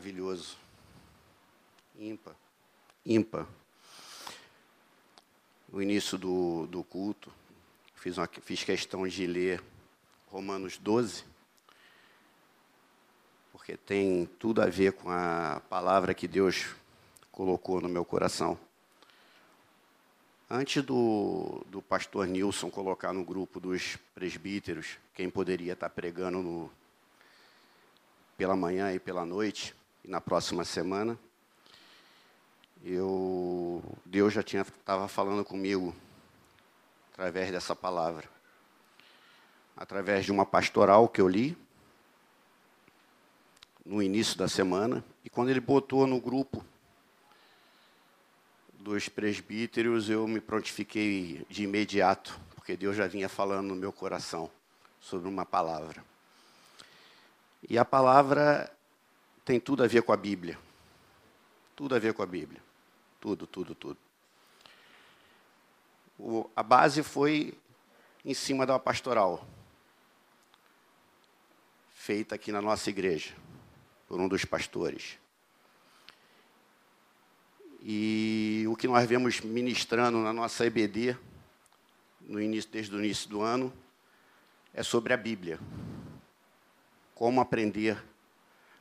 maravilhoso. Ímpar. Ímpar. No início do, do culto, fiz, uma, fiz questão de ler Romanos 12, porque tem tudo a ver com a palavra que Deus colocou no meu coração. Antes do, do pastor Nilson colocar no grupo dos presbíteros quem poderia estar pregando no, pela manhã e pela noite, e na próxima semana, eu, Deus já estava falando comigo através dessa palavra, através de uma pastoral que eu li no início da semana, e quando ele botou no grupo dos presbíteros, eu me prontifiquei de imediato, porque Deus já vinha falando no meu coração sobre uma palavra. E a palavra tem tudo a ver com a Bíblia. Tudo a ver com a Bíblia. Tudo, tudo, tudo. O, a base foi em cima da pastoral, feita aqui na nossa igreja, por um dos pastores. E o que nós vemos ministrando na nossa EBD, no início, desde o início do ano, é sobre a Bíblia. Como aprender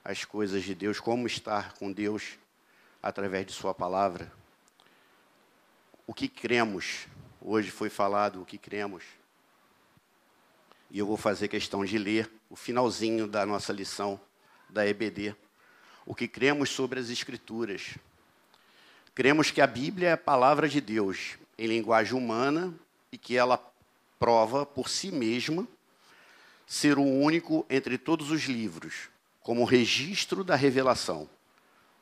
as coisas de Deus, como estar com Deus através de Sua palavra. O que cremos, hoje foi falado o que cremos. E eu vou fazer questão de ler o finalzinho da nossa lição da EBD. O que cremos sobre as Escrituras. Cremos que a Bíblia é a palavra de Deus em linguagem humana e que ela prova por si mesma ser o único entre todos os livros, como registro da revelação,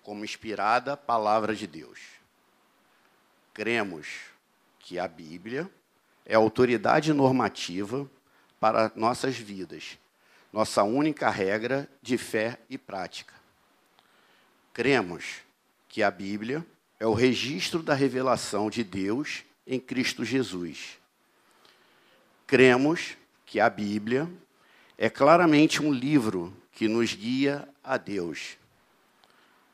como inspirada palavra de Deus. Cremos que a Bíblia é autoridade normativa para nossas vidas, nossa única regra de fé e prática. Cremos que a Bíblia é o registro da revelação de Deus em Cristo Jesus. Cremos que a Bíblia é claramente um livro que nos guia a Deus.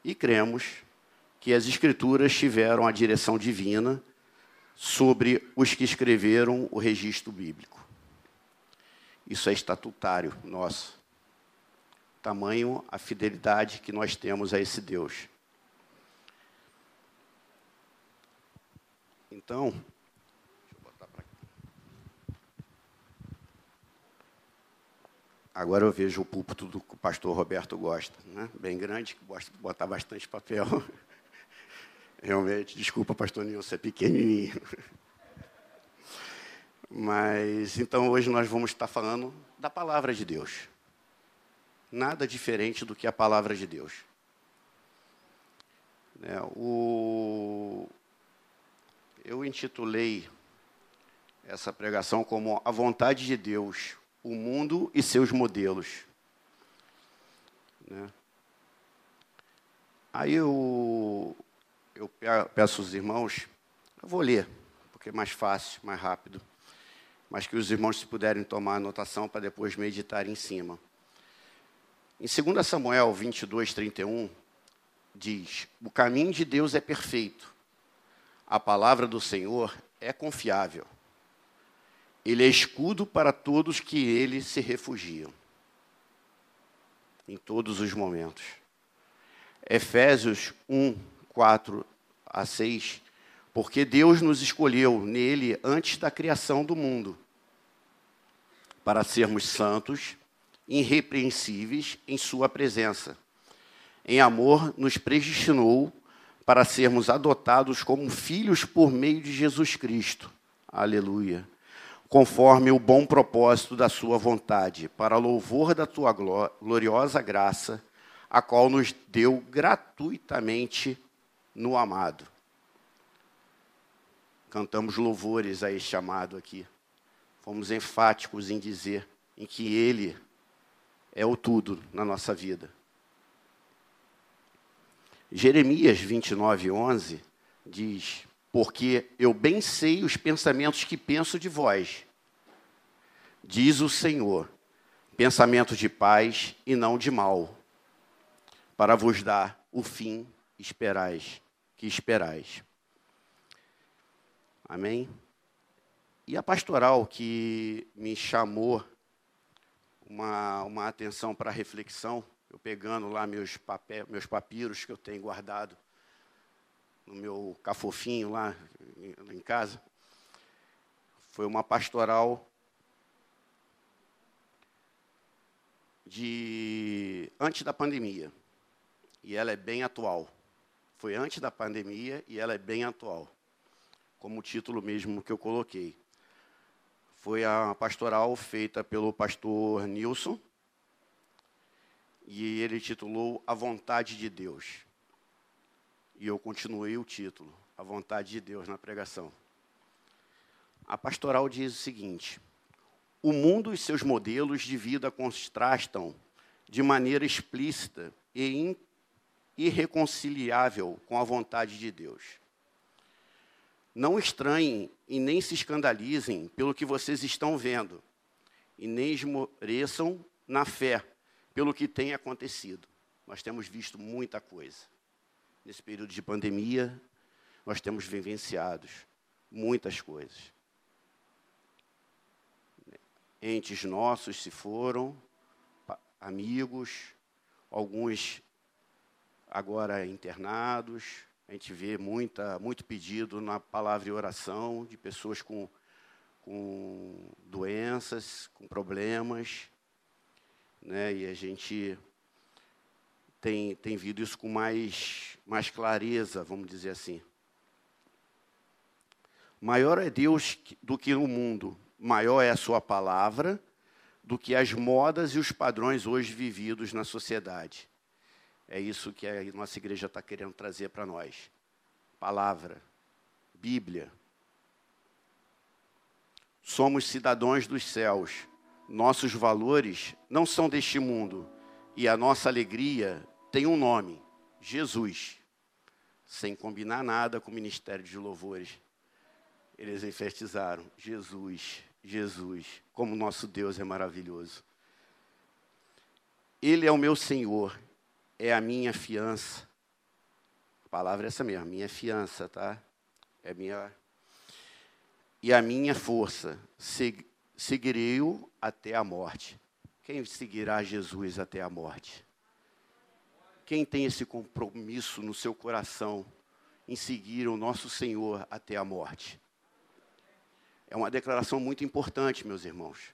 E cremos que as Escrituras tiveram a direção divina sobre os que escreveram o registro bíblico. Isso é estatutário nosso. Tamanho a fidelidade que nós temos a esse Deus. Então, deixa eu botar para cá. Agora eu vejo o púlpito do que o pastor Roberto gosta, né? bem grande, que gosta de botar bastante papel. Realmente, desculpa, pastor Nilson, é pequenininho. Mas, então, hoje nós vamos estar falando da palavra de Deus. Nada diferente do que a palavra de Deus. É, o, eu intitulei essa pregação como A Vontade de Deus, o Mundo e Seus Modelos. Né? Aí eu, eu peço aos irmãos, eu vou ler, porque é mais fácil, mais rápido, mas que os irmãos se puderem tomar anotação para depois meditar em cima. Em 2 Samuel 22, 31, diz: O caminho de Deus é perfeito, a palavra do Senhor é confiável. Ele é escudo para todos que ele se refugiam. Em todos os momentos. Efésios 1, 4 a 6. Porque Deus nos escolheu nele antes da criação do mundo, para sermos santos, irrepreensíveis em Sua presença. Em amor, nos predestinou para sermos adotados como filhos por meio de Jesus Cristo. Aleluia. Conforme o bom propósito da Sua vontade, para louvor da Tua gloriosa graça, a qual nos deu gratuitamente no amado. Cantamos louvores a este amado aqui. Fomos enfáticos em dizer em que Ele é o tudo na nossa vida. Jeremias 29, 11 diz: Porque eu bem sei os pensamentos que penso de vós, diz o Senhor, pensamentos de paz e não de mal, para vos dar o fim esperais, que esperais. Amém? E a pastoral que me chamou uma, uma atenção para reflexão, eu pegando lá meus, papel, meus papiros que eu tenho guardado no meu cafofinho lá em, casa, foi uma pastoral de antes da pandemia. E ela é bem atual. Foi antes da pandemia e ela é bem atual. Como o título mesmo que eu coloquei. Foi a pastoral feita pelo pastor Nilson. E ele titulou A Vontade de Deus. E eu continuei o título, A Vontade de Deus na pregação. A pastoral diz o seguinte: o mundo e seus modelos de vida contrastam de maneira explícita e irreconciliável com a vontade de Deus. Não estranhem e nem se escandalizem pelo que vocês estão vendo, e nem esmoreçam na fé pelo que tem acontecido. Nós temos visto muita coisa. Nesse período de pandemia, nós temos vivenciado muitas coisas entes nossos se foram, amigos, alguns agora internados. A gente vê muita, muito pedido na palavra e oração de pessoas com, com doenças, com problemas. Né? E a gente tem, tem visto isso com mais, mais clareza, vamos dizer assim. Maior é Deus do que o mundo, maior é a sua palavra do que as modas e os padrões hoje vividos na sociedade. É isso que a nossa igreja está querendo trazer para nós. Palavra, Bíblia. Somos cidadãos dos céus. Nossos valores não são deste mundo. E a nossa alegria tem um nome: Jesus. Sem combinar nada com o ministério de louvores. Eles enfatizaram: Jesus. Jesus, como nosso Deus é maravilhoso. Ele é o meu Senhor, é a minha fiança. A palavra é essa mesmo, minha fiança, tá? É minha. E a minha força, seguirei-o até a morte. Quem seguirá Jesus até a morte? Quem tem esse compromisso no seu coração em seguir o nosso Senhor até a morte? É uma declaração muito importante, meus irmãos.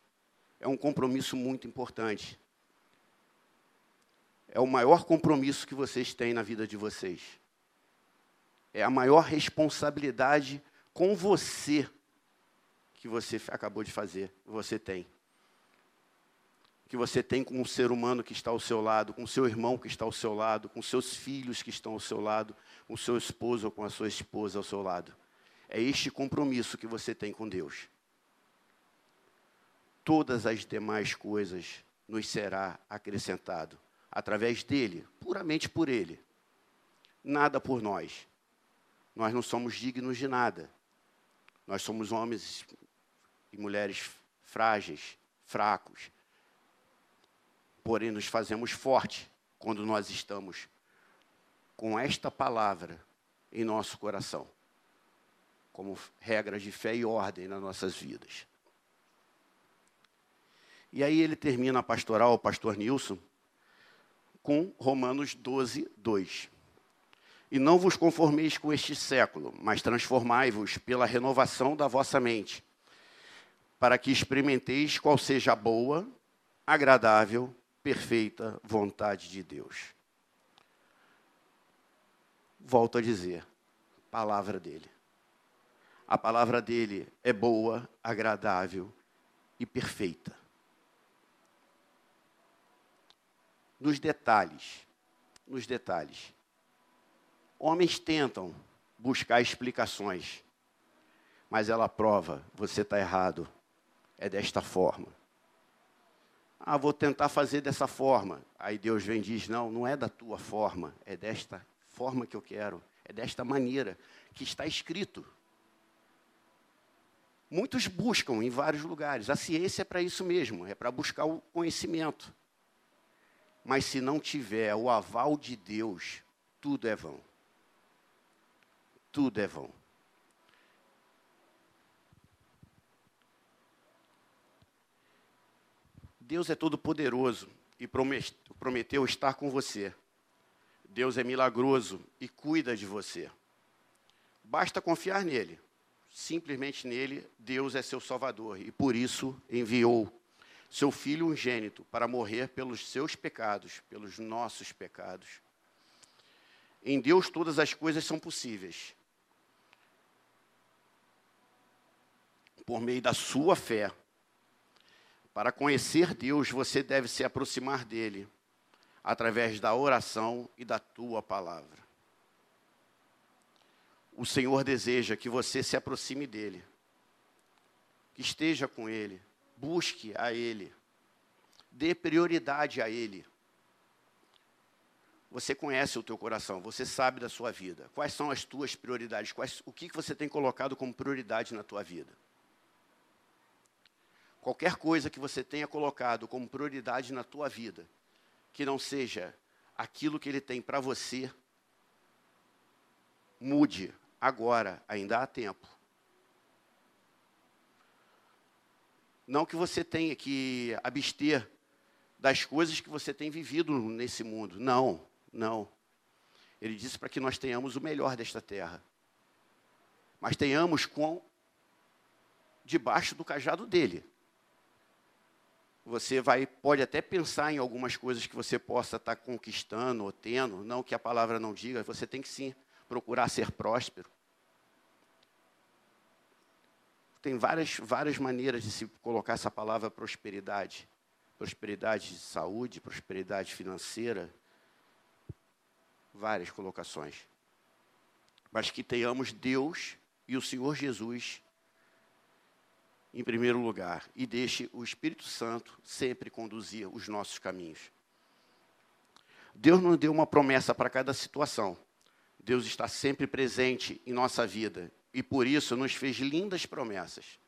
É um compromisso muito importante. É o maior compromisso que vocês têm na vida de vocês. É a maior responsabilidade com você que você acabou de fazer, você tem. Que você tem com o ser humano que está ao seu lado, com o seu irmão que está ao seu lado, com seus filhos que estão ao seu lado, com seu esposo ou com a sua esposa ao seu lado. É este compromisso que você tem com Deus. Todas as demais coisas nos será acrescentado através dele, puramente por ele. Nada por nós. Nós não somos dignos de nada. Nós somos homens e mulheres frágeis, fracos. Porém, nos fazemos fortes quando nós estamos com esta palavra em nosso coração como regras de fé e ordem nas nossas vidas. E aí ele termina a pastoral, o pastor Nilson, com Romanos 12, 2. E não vos conformeis com este século, mas transformai-vos pela renovação da vossa mente, para que experimenteis qual seja a boa, agradável, perfeita vontade de Deus. Volto a dizer, palavra dele. A palavra dele é boa, agradável e perfeita. Nos detalhes, nos detalhes. Homens tentam buscar explicações, mas ela prova: você está errado, é desta forma. Ah, vou tentar fazer dessa forma. Aí Deus vem e diz: não, não é da tua forma, é desta forma que eu quero, é desta maneira que está escrito. Muitos buscam em vários lugares. A ciência é para isso mesmo, é para buscar o conhecimento. Mas se não tiver o aval de Deus, tudo é vão. Tudo é vão. Deus é todo-poderoso e prometeu estar com você. Deus é milagroso e cuida de você. Basta confiar nele. Simplesmente nele, Deus é seu Salvador e por isso enviou seu Filho unigênito para morrer pelos seus pecados, pelos nossos pecados. Em Deus todas as coisas são possíveis. Por meio da sua fé. Para conhecer Deus, você deve se aproximar dele através da oração e da tua palavra. O Senhor deseja que você se aproxime dele, que esteja com ele, busque a ele, dê prioridade a ele. Você conhece o teu coração, você sabe da sua vida. Quais são as tuas prioridades? Quais, o que você tem colocado como prioridade na tua vida? Qualquer coisa que você tenha colocado como prioridade na tua vida, que não seja aquilo que ele tem para você, mude agora, ainda há tempo. Não que você tenha que abster das coisas que você tem vivido nesse mundo. Não, não. Ele disse para que nós tenhamos o melhor desta terra. Mas tenhamos com debaixo do cajado dele. Você vai, pode até pensar em algumas coisas que você possa estar conquistando ou tendo, não que a palavra não diga, você tem que sim procurar ser próspero. Tem várias, várias maneiras de se colocar essa palavra prosperidade. Prosperidade de saúde, prosperidade financeira, várias colocações. Mas que tenhamos Deus e o Senhor Jesus em primeiro lugar e deixe o Espírito Santo sempre conduzir os nossos caminhos. Deus nos deu uma promessa para cada situação. Deus está sempre presente em nossa vida e por isso nos fez lindas promessas.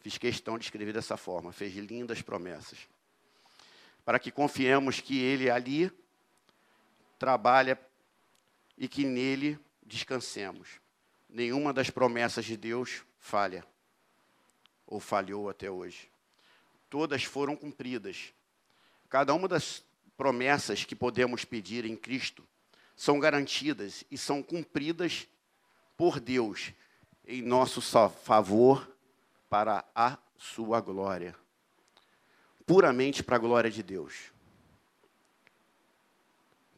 Fiz questão de escrever dessa forma, fez lindas promessas. Para que confiemos que Ele ali trabalha e que nele descansemos. Nenhuma das promessas de Deus falha ou falhou até hoje. Todas foram cumpridas. Cada uma das promessas que podemos pedir em Cristo são garantidas e são cumpridas por Deus em nosso favor para a sua glória. Puramente para a glória de Deus.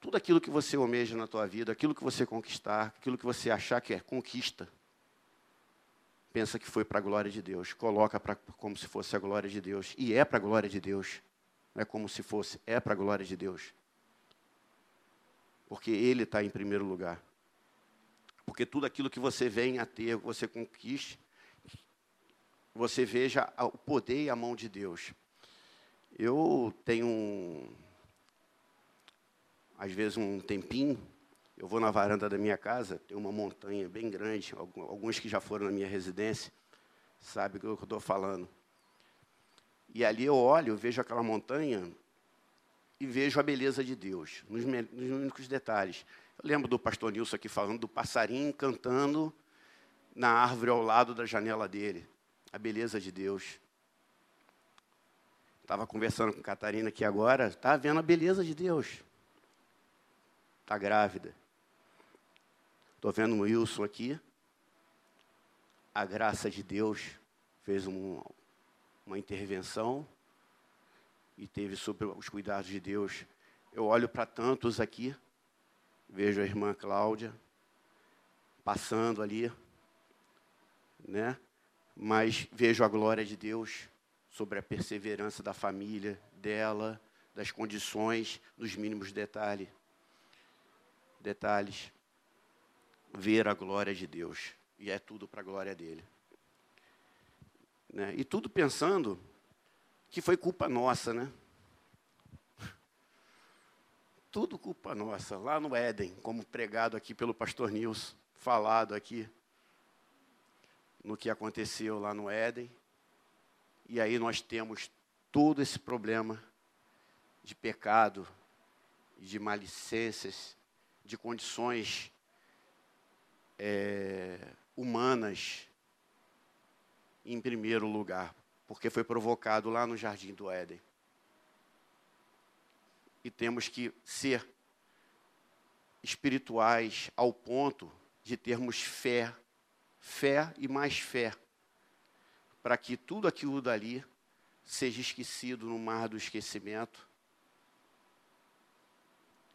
Tudo aquilo que você almeja na tua vida, aquilo que você conquistar, aquilo que você achar que é conquista, pensa que foi para a glória de Deus, coloca pra, como se fosse a glória de Deus. E é para a glória de Deus. Não é como se fosse, é para a glória de Deus. Porque Ele está em primeiro lugar. Porque tudo aquilo que você vem a ter, você conquiste, você veja o poder e a mão de Deus. Eu tenho, às vezes, um tempinho eu vou na varanda da minha casa, tem uma montanha bem grande, alguns que já foram na minha residência, sabem do que eu estou falando. E ali eu olho, vejo aquela montanha e vejo a beleza de Deus, nos, nos únicos detalhes. Eu lembro do pastor Nilson aqui falando do passarinho cantando na árvore ao lado da janela dele. A beleza de Deus. Estava conversando com Catarina aqui agora, está vendo a beleza de Deus. Está grávida. Estou vendo o Wilson aqui. A graça de Deus fez um, uma intervenção e teve sobre os cuidados de Deus. Eu olho para tantos aqui, vejo a irmã Cláudia passando ali, né? Mas vejo a glória de Deus sobre a perseverança da família dela, das condições, nos mínimos detalhes. Detalhes ver a glória de Deus. E é tudo para a glória dele. Né? E tudo pensando que foi culpa nossa, né? Tudo culpa nossa, lá no Éden, como pregado aqui pelo pastor Nils, falado aqui no que aconteceu lá no Éden. E aí nós temos todo esse problema de pecado de malicências, de condições é, humanas, em primeiro lugar, porque foi provocado lá no jardim do Éden. E temos que ser espirituais ao ponto de termos fé, fé e mais fé, para que tudo aquilo dali seja esquecido no mar do esquecimento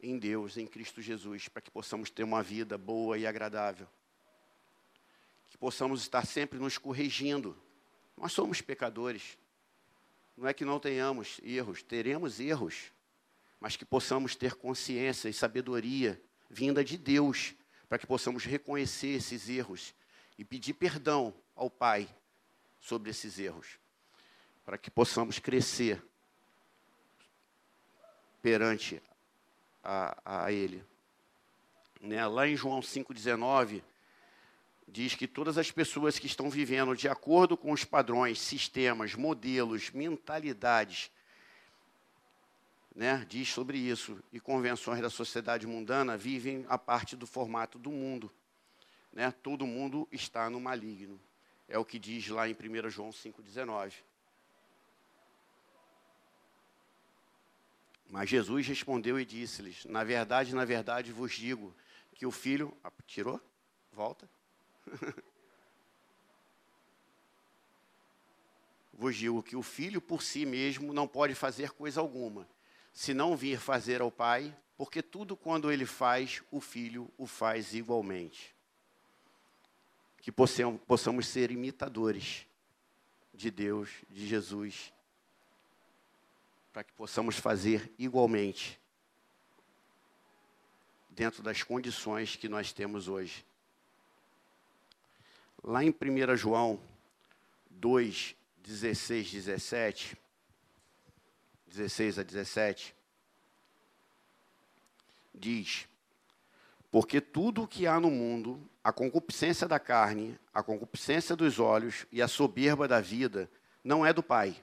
em Deus, em Cristo Jesus, para que possamos ter uma vida boa e agradável. Que possamos estar sempre nos corrigindo. Nós somos pecadores. Não é que não tenhamos erros, teremos erros, mas que possamos ter consciência e sabedoria vinda de Deus, para que possamos reconhecer esses erros e pedir perdão ao Pai sobre esses erros, para que possamos crescer perante a, a Ele. Né? Lá em João 5,19, diz que todas as pessoas que estão vivendo de acordo com os padrões, sistemas, modelos, mentalidades, né, diz sobre isso, e convenções da sociedade mundana vivem a parte do formato do mundo. Né? Todo mundo está no maligno. É o que diz lá em 1 João 5,19. Mas Jesus respondeu e disse-lhes: Na verdade, na verdade vos digo que o filho. Ah, tirou? Volta. vos digo que o filho por si mesmo não pode fazer coisa alguma, se não vir fazer ao pai, porque tudo quando ele faz, o filho o faz igualmente. Que possamos ser imitadores de Deus, de Jesus para que possamos fazer igualmente, dentro das condições que nós temos hoje. Lá em 1 João 2, 16, 17, 16 a 17, diz: Porque tudo o que há no mundo, a concupiscência da carne, a concupiscência dos olhos e a soberba da vida, não é do Pai,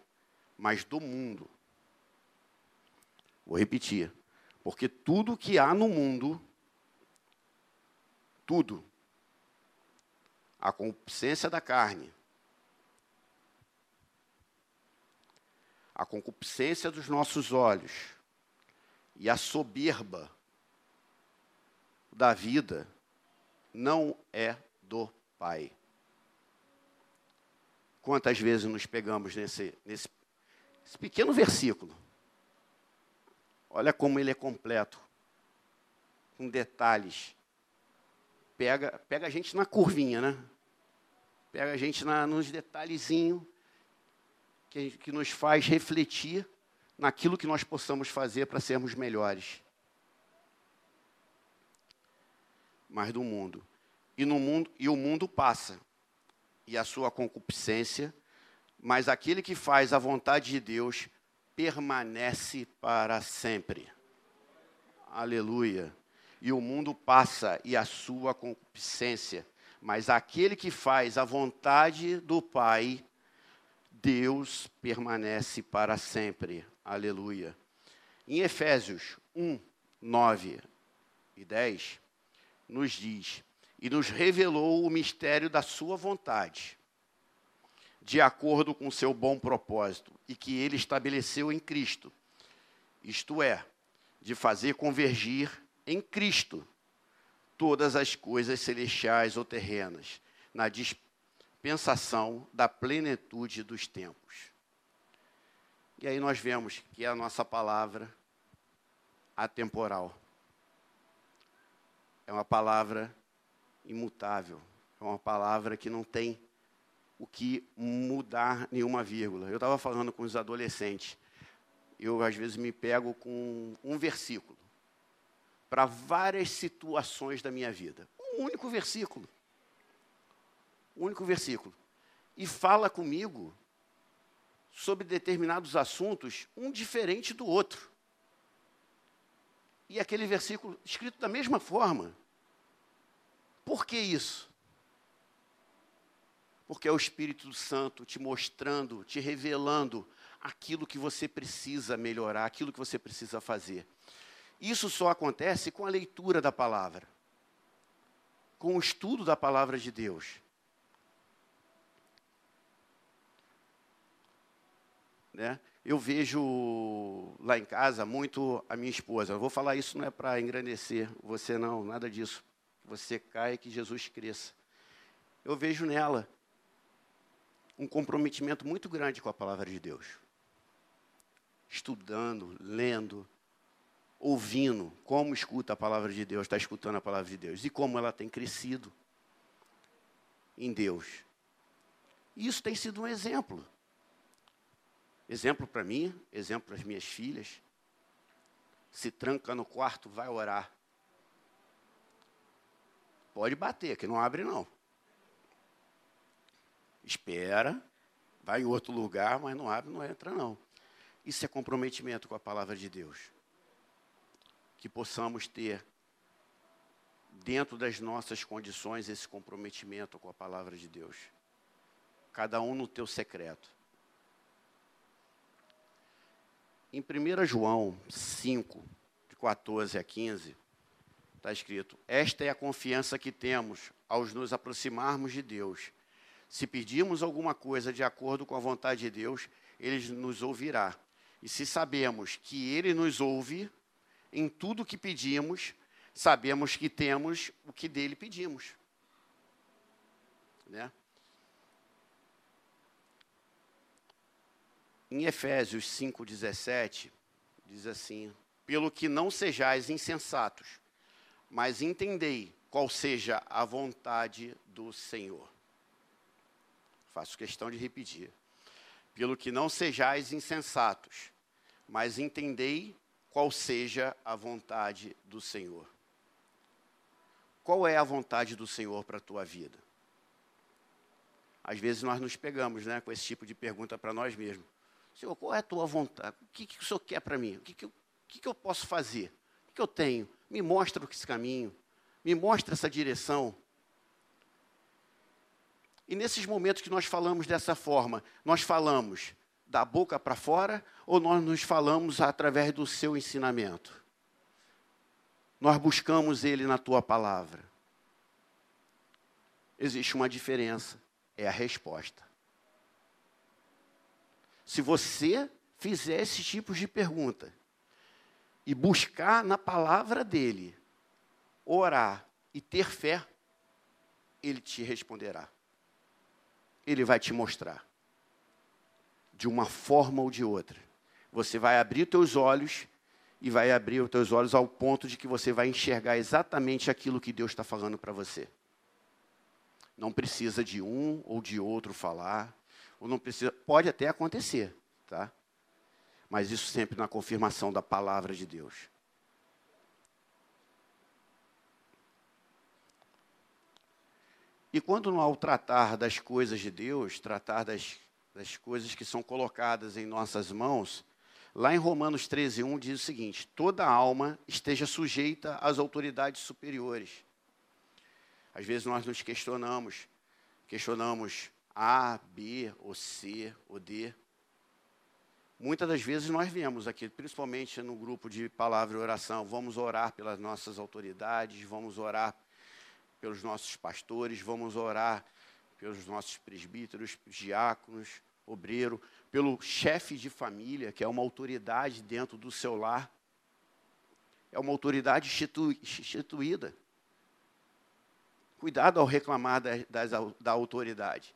mas do mundo. Vou repetir. Porque tudo que há no mundo, tudo, a concupiscência da carne, a concupiscência dos nossos olhos e a soberba da vida não é do Pai. Quantas vezes nos pegamos nesse, nesse pequeno versículo? Olha como ele é completo, com detalhes. Pega, pega a gente na curvinha, né? Pega a gente na, nos detalhezinhos que, que nos faz refletir naquilo que nós possamos fazer para sermos melhores. Mas do mundo. E, no mundo. e o mundo passa, e a sua concupiscência, mas aquele que faz a vontade de Deus permanece para sempre. Aleluia. E o mundo passa e a sua concupiscência, mas aquele que faz a vontade do Pai, Deus permanece para sempre. Aleluia. Em Efésios 1, 9 e 10, nos diz: E nos revelou o mistério da Sua vontade de acordo com seu bom propósito e que ele estabeleceu em Cristo. Isto é, de fazer convergir em Cristo todas as coisas celestiais ou terrenas, na dispensação da plenitude dos tempos. E aí nós vemos que a nossa palavra atemporal. É uma palavra imutável, é uma palavra que não tem o que mudar nenhuma vírgula. Eu estava falando com os adolescentes. Eu, às vezes, me pego com um versículo para várias situações da minha vida. Um único versículo. Um único versículo. E fala comigo sobre determinados assuntos, um diferente do outro. E aquele versículo escrito da mesma forma. Por que isso? Porque é o Espírito Santo te mostrando, te revelando aquilo que você precisa melhorar, aquilo que você precisa fazer. Isso só acontece com a leitura da palavra, com o estudo da palavra de Deus. Né? Eu vejo lá em casa muito a minha esposa. Eu vou falar isso não é para engrandecer você não, nada disso. Você cai que Jesus cresça. Eu vejo nela um comprometimento muito grande com a palavra de Deus. Estudando, lendo, ouvindo, como escuta a palavra de Deus, está escutando a palavra de Deus e como ela tem crescido em Deus. Isso tem sido um exemplo. Exemplo para mim, exemplo para as minhas filhas. Se tranca no quarto, vai orar. Pode bater, que não abre não. Espera, vai em outro lugar, mas não abre, não entra não. Isso é comprometimento com a palavra de Deus. Que possamos ter, dentro das nossas condições, esse comprometimento com a palavra de Deus. Cada um no teu secreto. Em 1 João 5, de 14 a 15, está escrito: Esta é a confiança que temos ao nos aproximarmos de Deus. Se pedirmos alguma coisa de acordo com a vontade de Deus, Ele nos ouvirá. E se sabemos que Ele nos ouve, em tudo que pedimos, sabemos que temos o que dele pedimos. Né? Em Efésios 5,17, diz assim: Pelo que não sejais insensatos, mas entendei qual seja a vontade do Senhor. Faço questão de repetir. Pelo que não sejais insensatos, mas entendei qual seja a vontade do Senhor. Qual é a vontade do Senhor para a tua vida? Às vezes nós nos pegamos né, com esse tipo de pergunta para nós mesmos. Senhor, qual é a tua vontade? O que, que o Senhor quer para mim? O que, que, eu, que, que eu posso fazer? O que, que eu tenho? Me mostra esse caminho. Me mostra essa direção. E nesses momentos que nós falamos dessa forma, nós falamos da boca para fora ou nós nos falamos através do seu ensinamento? Nós buscamos ele na tua palavra. Existe uma diferença, é a resposta. Se você fizer esse tipo de pergunta e buscar na palavra dele, orar e ter fé, ele te responderá. Ele vai te mostrar. De uma forma ou de outra. Você vai abrir teus olhos e vai abrir os teus olhos ao ponto de que você vai enxergar exatamente aquilo que Deus está falando para você. Não precisa de um ou de outro falar ou não precisa, pode até acontecer, tá? Mas isso sempre na confirmação da palavra de Deus. E quando ao tratar das coisas de Deus, tratar das, das coisas que são colocadas em nossas mãos, lá em Romanos 13, 1 diz o seguinte: toda alma esteja sujeita às autoridades superiores. Às vezes nós nos questionamos, questionamos a, B, ou C, ou D. Muitas das vezes nós vemos aqui, principalmente no grupo de palavra e oração, vamos orar pelas nossas autoridades, vamos orar pelos nossos pastores, vamos orar pelos nossos presbíteros, diáconos, obreiro, pelo chefe de família, que é uma autoridade dentro do seu lar. É uma autoridade instituída. Cuidado ao reclamar da, da autoridade.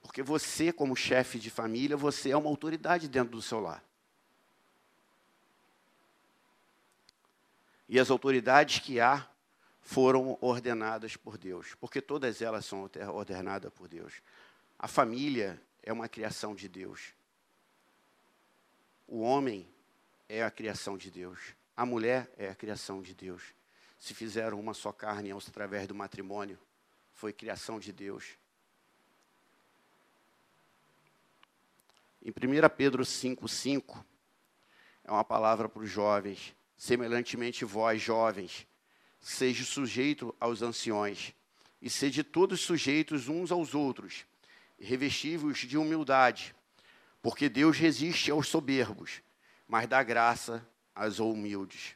Porque você, como chefe de família, você é uma autoridade dentro do seu lar. E as autoridades que há foram ordenadas por Deus, porque todas elas são ordenadas por Deus. A família é uma criação de Deus. O homem é a criação de Deus. A mulher é a criação de Deus. Se fizeram uma só carne através do matrimônio, foi criação de Deus. Em 1 Pedro 5,5, é uma palavra para os jovens. Semelhantemente, vós, jovens, seja sujeito aos anciões, e sede todos sujeitos uns aos outros, revestivos de humildade, Porque Deus resiste aos soberbos, mas dá graça aos humildes.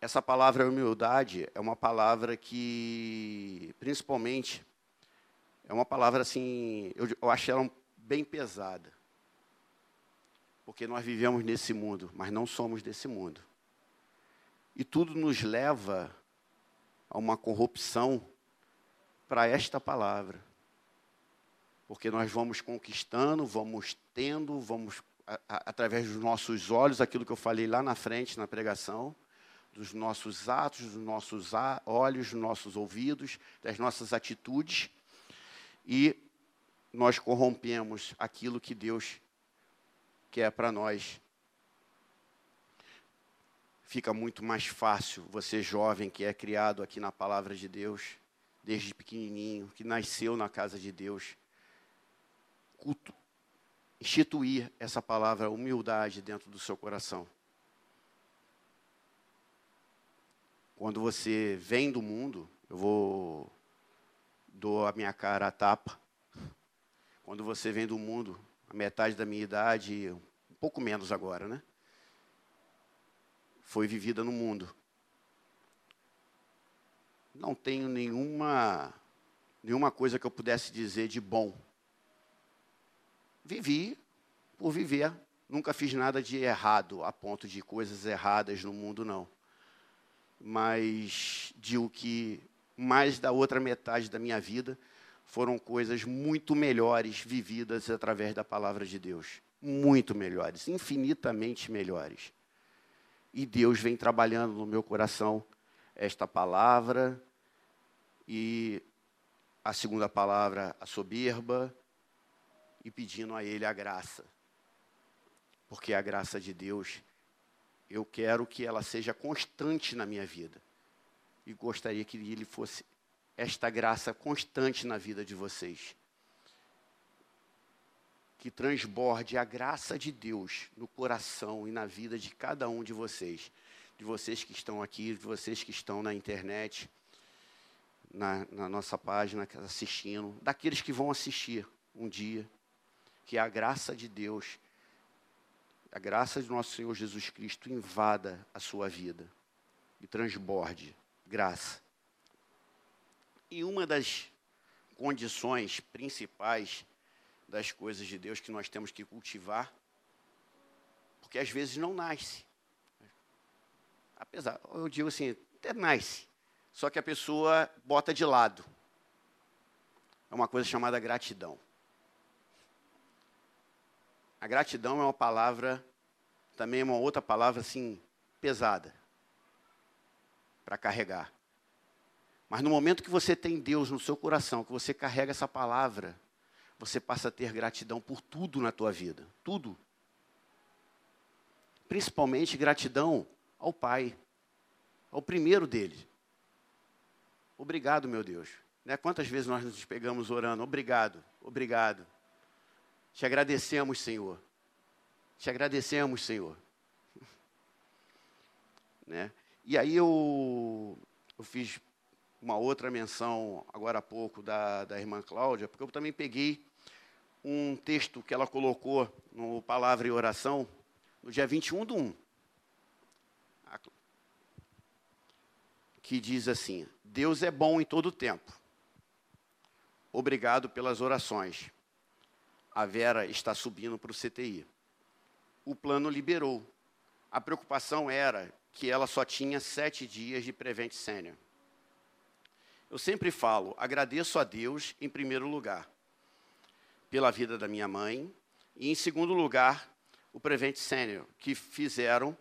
Essa palavra humildade é uma palavra que, principalmente, é uma palavra assim, eu, eu acho ela bem pesada. Porque nós vivemos nesse mundo, mas não somos desse mundo. E tudo nos leva a uma corrupção para esta palavra. Porque nós vamos conquistando, vamos tendo, vamos, a, a, através dos nossos olhos, aquilo que eu falei lá na frente, na pregação, dos nossos atos, dos nossos olhos, dos nossos ouvidos, das nossas atitudes, e nós corrompemos aquilo que Deus quer para nós. Fica muito mais fácil você, jovem, que é criado aqui na palavra de Deus, desde pequenininho, que nasceu na casa de Deus, culto, instituir essa palavra humildade dentro do seu coração. Quando você vem do mundo, eu vou dou a minha cara a tapa. Quando você vem do mundo, a metade da minha idade, um pouco menos agora, né? Foi vivida no mundo. Não tenho nenhuma nenhuma coisa que eu pudesse dizer de bom. Vivi por viver, nunca fiz nada de errado, a ponto de coisas erradas no mundo não mas de o que mais da outra metade da minha vida foram coisas muito melhores vividas através da palavra de Deus. Muito melhores, infinitamente melhores. E Deus vem trabalhando no meu coração esta palavra e a segunda palavra, a soberba, e pedindo a Ele a graça. Porque a graça de Deus eu quero que ela seja constante na minha vida. E gostaria que ele fosse esta graça constante na vida de vocês. Que transborde a graça de Deus no coração e na vida de cada um de vocês. De vocês que estão aqui, de vocês que estão na internet, na, na nossa página, assistindo, daqueles que vão assistir um dia. Que a graça de Deus a graça de nosso Senhor Jesus Cristo invada a sua vida e transborde graça. E uma das condições principais das coisas de Deus que nós temos que cultivar, porque às vezes não nasce. Apesar, eu digo assim, até nasce, só que a pessoa bota de lado. É uma coisa chamada gratidão. A gratidão é uma palavra, também é uma outra palavra assim, pesada para carregar. Mas no momento que você tem Deus no seu coração, que você carrega essa palavra, você passa a ter gratidão por tudo na tua vida, tudo. Principalmente gratidão ao Pai, ao primeiro dele. Obrigado, meu Deus. Né? Quantas vezes nós nos pegamos orando? Obrigado, obrigado. Te agradecemos, Senhor. Te agradecemos, Senhor. Né? E aí eu, eu fiz uma outra menção agora há pouco da, da irmã Cláudia, porque eu também peguei um texto que ela colocou no Palavra e Oração, no dia 21 do 1. Que diz assim: Deus é bom em todo tempo. Obrigado pelas orações a Vera está subindo para o CTI. O plano liberou. A preocupação era que ela só tinha sete dias de Prevent Senior. Eu sempre falo, agradeço a Deus em primeiro lugar, pela vida da minha mãe, e em segundo lugar, o Prevent Senior, que fizeram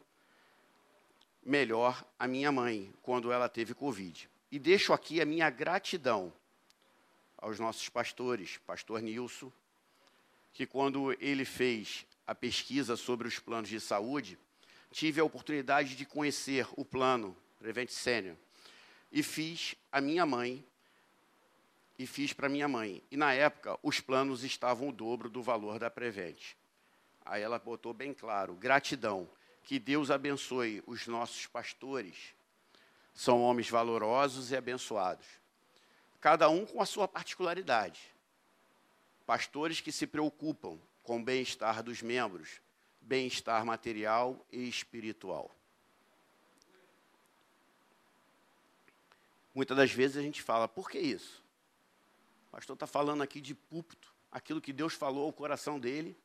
melhor a minha mãe quando ela teve Covid. E deixo aqui a minha gratidão aos nossos pastores, pastor Nilson, que quando ele fez a pesquisa sobre os planos de saúde, tive a oportunidade de conhecer o plano Prevent Senior e fiz a minha mãe e fiz para minha mãe. E na época os planos estavam o dobro do valor da Prevent. Aí ela botou bem claro, gratidão, que Deus abençoe os nossos pastores. São homens valorosos e abençoados. Cada um com a sua particularidade pastores que se preocupam com o bem-estar dos membros, bem-estar material e espiritual. Muitas das vezes a gente fala, por que isso? O pastor está falando aqui de púlpito, aquilo que Deus falou ao coração dele,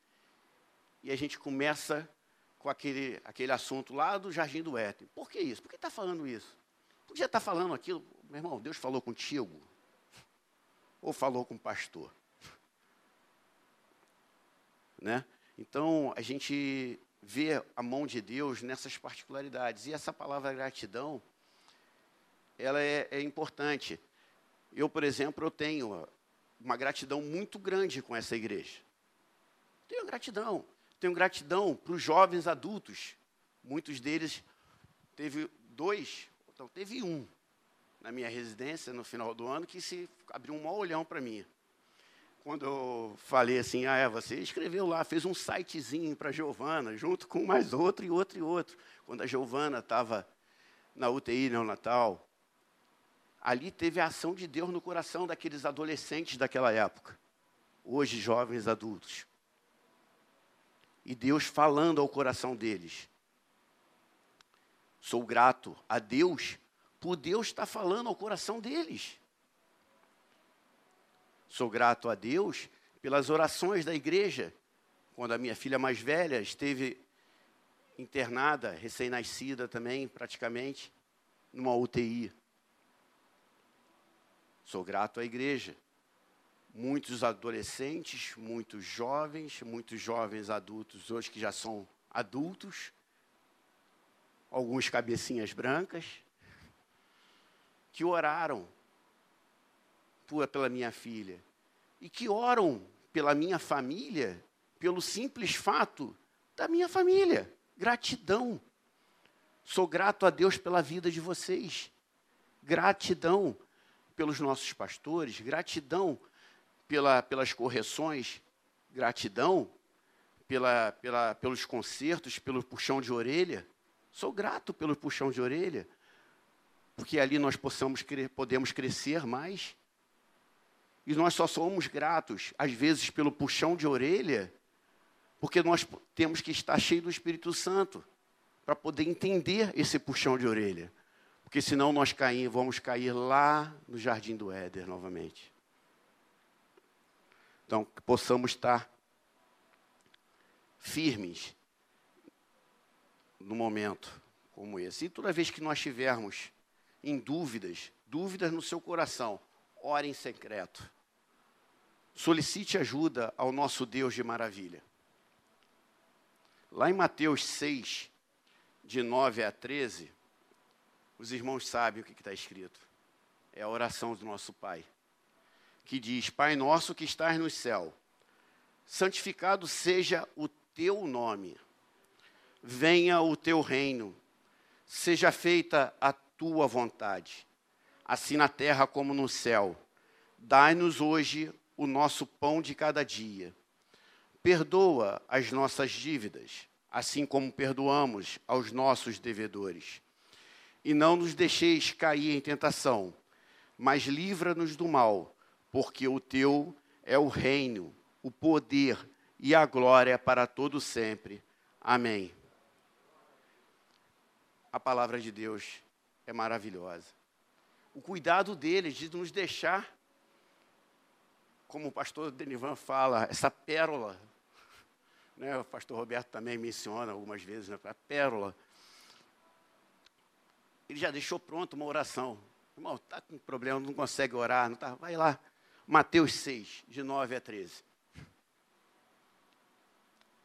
e a gente começa com aquele, aquele assunto lá do Jardim do Éden. Por que isso? Por que está falando isso? Podia estar tá falando aquilo, meu irmão, Deus falou contigo? Ou falou com o pastor? Né? Então, a gente vê a mão de Deus nessas particularidades. E essa palavra gratidão, ela é, é importante. Eu, por exemplo, eu tenho uma gratidão muito grande com essa igreja. Tenho gratidão. Tenho gratidão para os jovens adultos. Muitos deles teve dois, então teve um na minha residência no final do ano que se abriu um mau olhão para mim. Quando eu falei assim, ah, é, você escreveu lá, fez um sitezinho para a Giovana, junto com mais outro e outro e outro. Quando a Giovana estava na UTI neonatal, ali teve a ação de Deus no coração daqueles adolescentes daquela época, hoje jovens adultos. E Deus falando ao coração deles. Sou grato a Deus por Deus estar falando ao coração deles. Sou grato a Deus pelas orações da igreja, quando a minha filha mais velha esteve internada, recém-nascida também, praticamente, numa UTI. Sou grato à igreja. Muitos adolescentes, muitos jovens, muitos jovens adultos, hoje que já são adultos, alguns cabecinhas brancas, que oraram por, pela minha filha e que oram pela minha família, pelo simples fato da minha família. Gratidão. Sou grato a Deus pela vida de vocês. Gratidão pelos nossos pastores, gratidão pela, pelas correções, gratidão pela, pela, pelos concertos, pelo puxão de orelha. Sou grato pelo puxão de orelha, porque ali nós possamos, podemos crescer mais. E nós só somos gratos, às vezes, pelo puxão de orelha, porque nós temos que estar cheio do Espírito Santo para poder entender esse puxão de orelha. Porque senão nós cair, vamos cair lá no jardim do Éder novamente. Então, que possamos estar firmes no momento como esse. E toda vez que nós tivermos em dúvidas, dúvidas no seu coração, ore em secreto. Solicite ajuda ao nosso Deus de maravilha. Lá em Mateus 6, de 9 a 13, os irmãos sabem o que está escrito. É a oração do nosso Pai, que diz: Pai nosso que estás no céu, santificado seja o teu nome, venha o teu reino, seja feita a tua vontade, assim na terra como no céu. Dai-nos hoje o nosso pão de cada dia. Perdoa as nossas dívidas, assim como perdoamos aos nossos devedores. E não nos deixeis cair em tentação, mas livra-nos do mal, porque o teu é o reino, o poder e a glória para todo sempre. Amém. A palavra de Deus é maravilhosa. O cuidado dele de nos deixar, como o pastor Denivan fala, essa pérola. Né, o pastor Roberto também menciona algumas vezes, né, a pérola. Ele já deixou pronto uma oração. Irmão, está com problema, não consegue orar, não tá, vai lá. Mateus 6, de 9 a 13.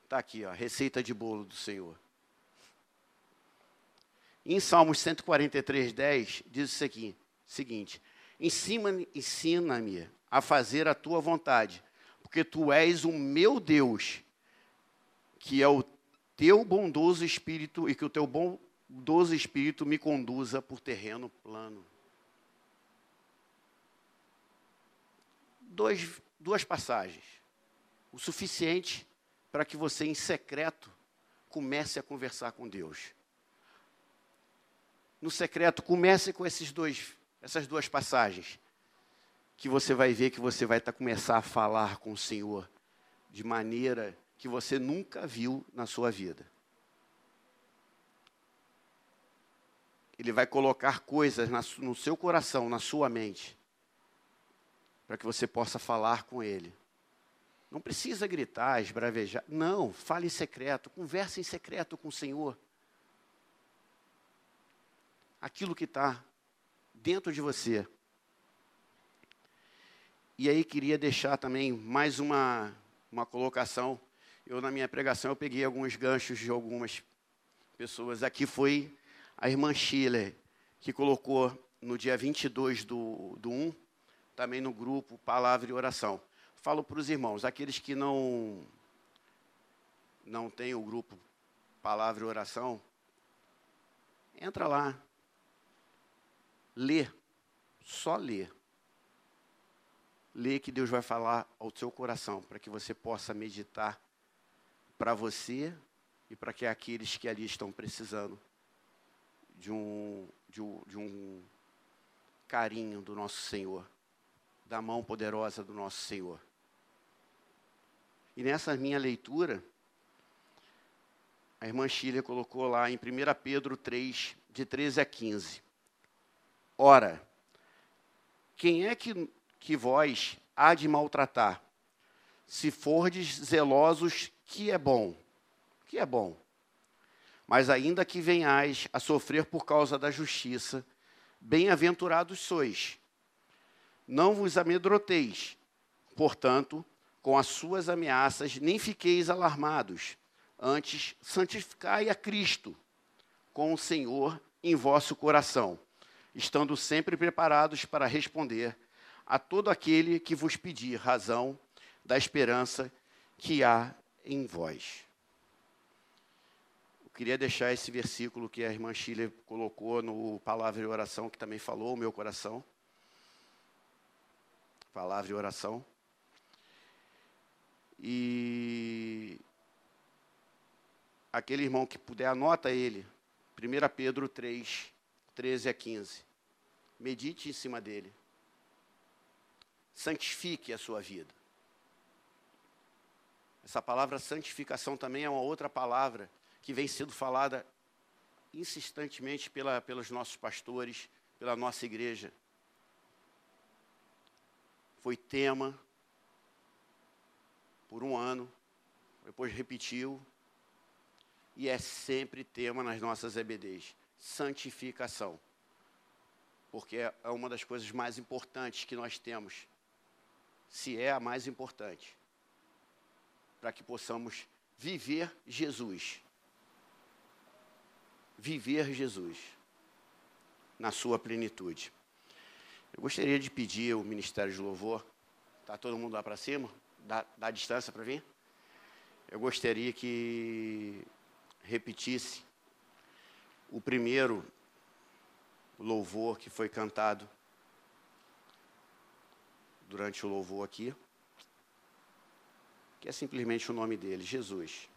Está aqui, ó, receita de bolo do Senhor. Em Salmos 143, 10, diz o seguinte: seguinte ensina-me ensina a fazer a tua vontade, porque tu és o meu Deus, que é o teu bondoso espírito e que o teu bondoso espírito me conduza por terreno plano. Dois, duas passagens. O suficiente para que você, em secreto, comece a conversar com Deus no secreto, comece com esses dois, essas duas passagens, que você vai ver que você vai tá, começar a falar com o Senhor de maneira que você nunca viu na sua vida. Ele vai colocar coisas no seu coração, na sua mente, para que você possa falar com Ele. Não precisa gritar, esbravejar. Não, fale em secreto, converse em secreto com o Senhor. Aquilo que está dentro de você. E aí queria deixar também mais uma, uma colocação. Eu, na minha pregação, eu peguei alguns ganchos de algumas pessoas. Aqui foi a irmã Schiller, que colocou no dia 22 do, do 1, também no grupo Palavra e Oração. Falo para os irmãos, aqueles que não, não têm o grupo Palavra e Oração, entra lá, lê, só lê. Lê que Deus vai falar ao seu coração, para que você possa meditar para você e para que aqueles que ali estão precisando de um, de um, de um carinho do nosso Senhor, da mão poderosa do nosso Senhor. E nessa minha leitura, a irmã Chile colocou lá em 1 Pedro 3, de 13 a 15. Ora, quem é que, que vós há de maltratar? Se fordes zelosos, que é bom. Que é bom mas ainda que venhais a sofrer por causa da justiça, bem-aventurados sois. Não vos amedroteis, portanto, com as suas ameaças, nem fiqueis alarmados. Antes, santificai a Cristo com o Senhor em vosso coração, estando sempre preparados para responder a todo aquele que vos pedir razão da esperança que há em vós. Queria deixar esse versículo que a irmã Chile colocou no Palavra e Oração, que também falou o meu coração. Palavra e Oração. E aquele irmão que puder, anota ele. 1 Pedro 3, 13 a 15. Medite em cima dele. Santifique a sua vida. Essa palavra santificação também é uma outra palavra que vem sendo falada insistentemente pela, pelos nossos pastores, pela nossa igreja. Foi tema por um ano, depois repetiu, e é sempre tema nas nossas EBDs: santificação. Porque é, é uma das coisas mais importantes que nós temos, se é a mais importante, para que possamos viver Jesus viver Jesus na sua plenitude. Eu gostaria de pedir o Ministério de Louvor, está todo mundo lá para cima? Dá, dá distância para vir? Eu gostaria que repetisse o primeiro louvor que foi cantado durante o louvor aqui, que é simplesmente o nome dele, Jesus.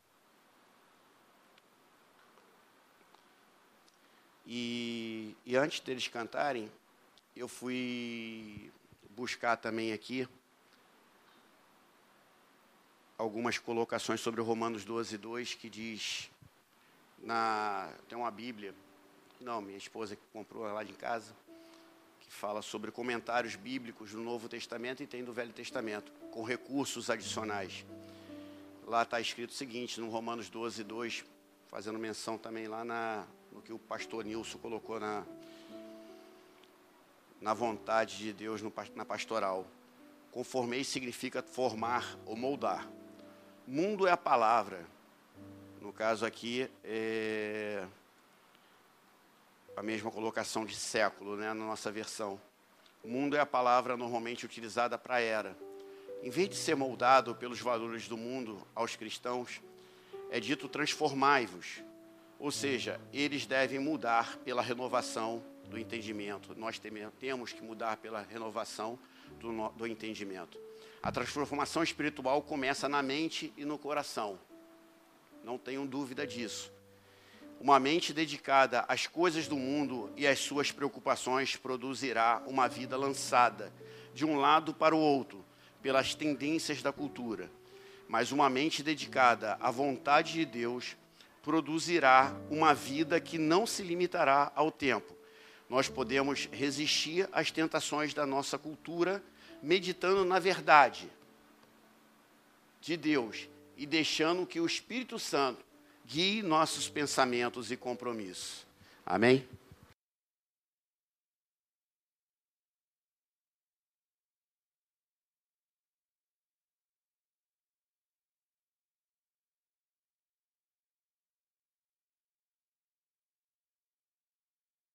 E, e antes deles cantarem, eu fui buscar também aqui algumas colocações sobre Romanos 12, 2, que diz, na, tem uma Bíblia, não, minha esposa que comprou lá de casa, que fala sobre comentários bíblicos do Novo Testamento e tem do Velho Testamento, com recursos adicionais. Lá está escrito o seguinte, no Romanos 12, 2, fazendo menção também lá na, no que o pastor Nilson colocou na, na vontade de Deus no, na pastoral. Conformei significa formar ou moldar. Mundo é a palavra. No caso aqui, é a mesma colocação de século, né, na nossa versão. Mundo é a palavra normalmente utilizada para era. Em vez de ser moldado pelos valores do mundo aos cristãos, é dito transformai-vos, ou seja, eles devem mudar pela renovação do entendimento. Nós temos que mudar pela renovação do, do entendimento. A transformação espiritual começa na mente e no coração. Não tenham dúvida disso. Uma mente dedicada às coisas do mundo e às suas preocupações produzirá uma vida lançada de um lado para o outro pelas tendências da cultura mas uma mente dedicada à vontade de Deus produzirá uma vida que não se limitará ao tempo. Nós podemos resistir às tentações da nossa cultura meditando na verdade de Deus e deixando que o Espírito Santo guie nossos pensamentos e compromissos. Amém?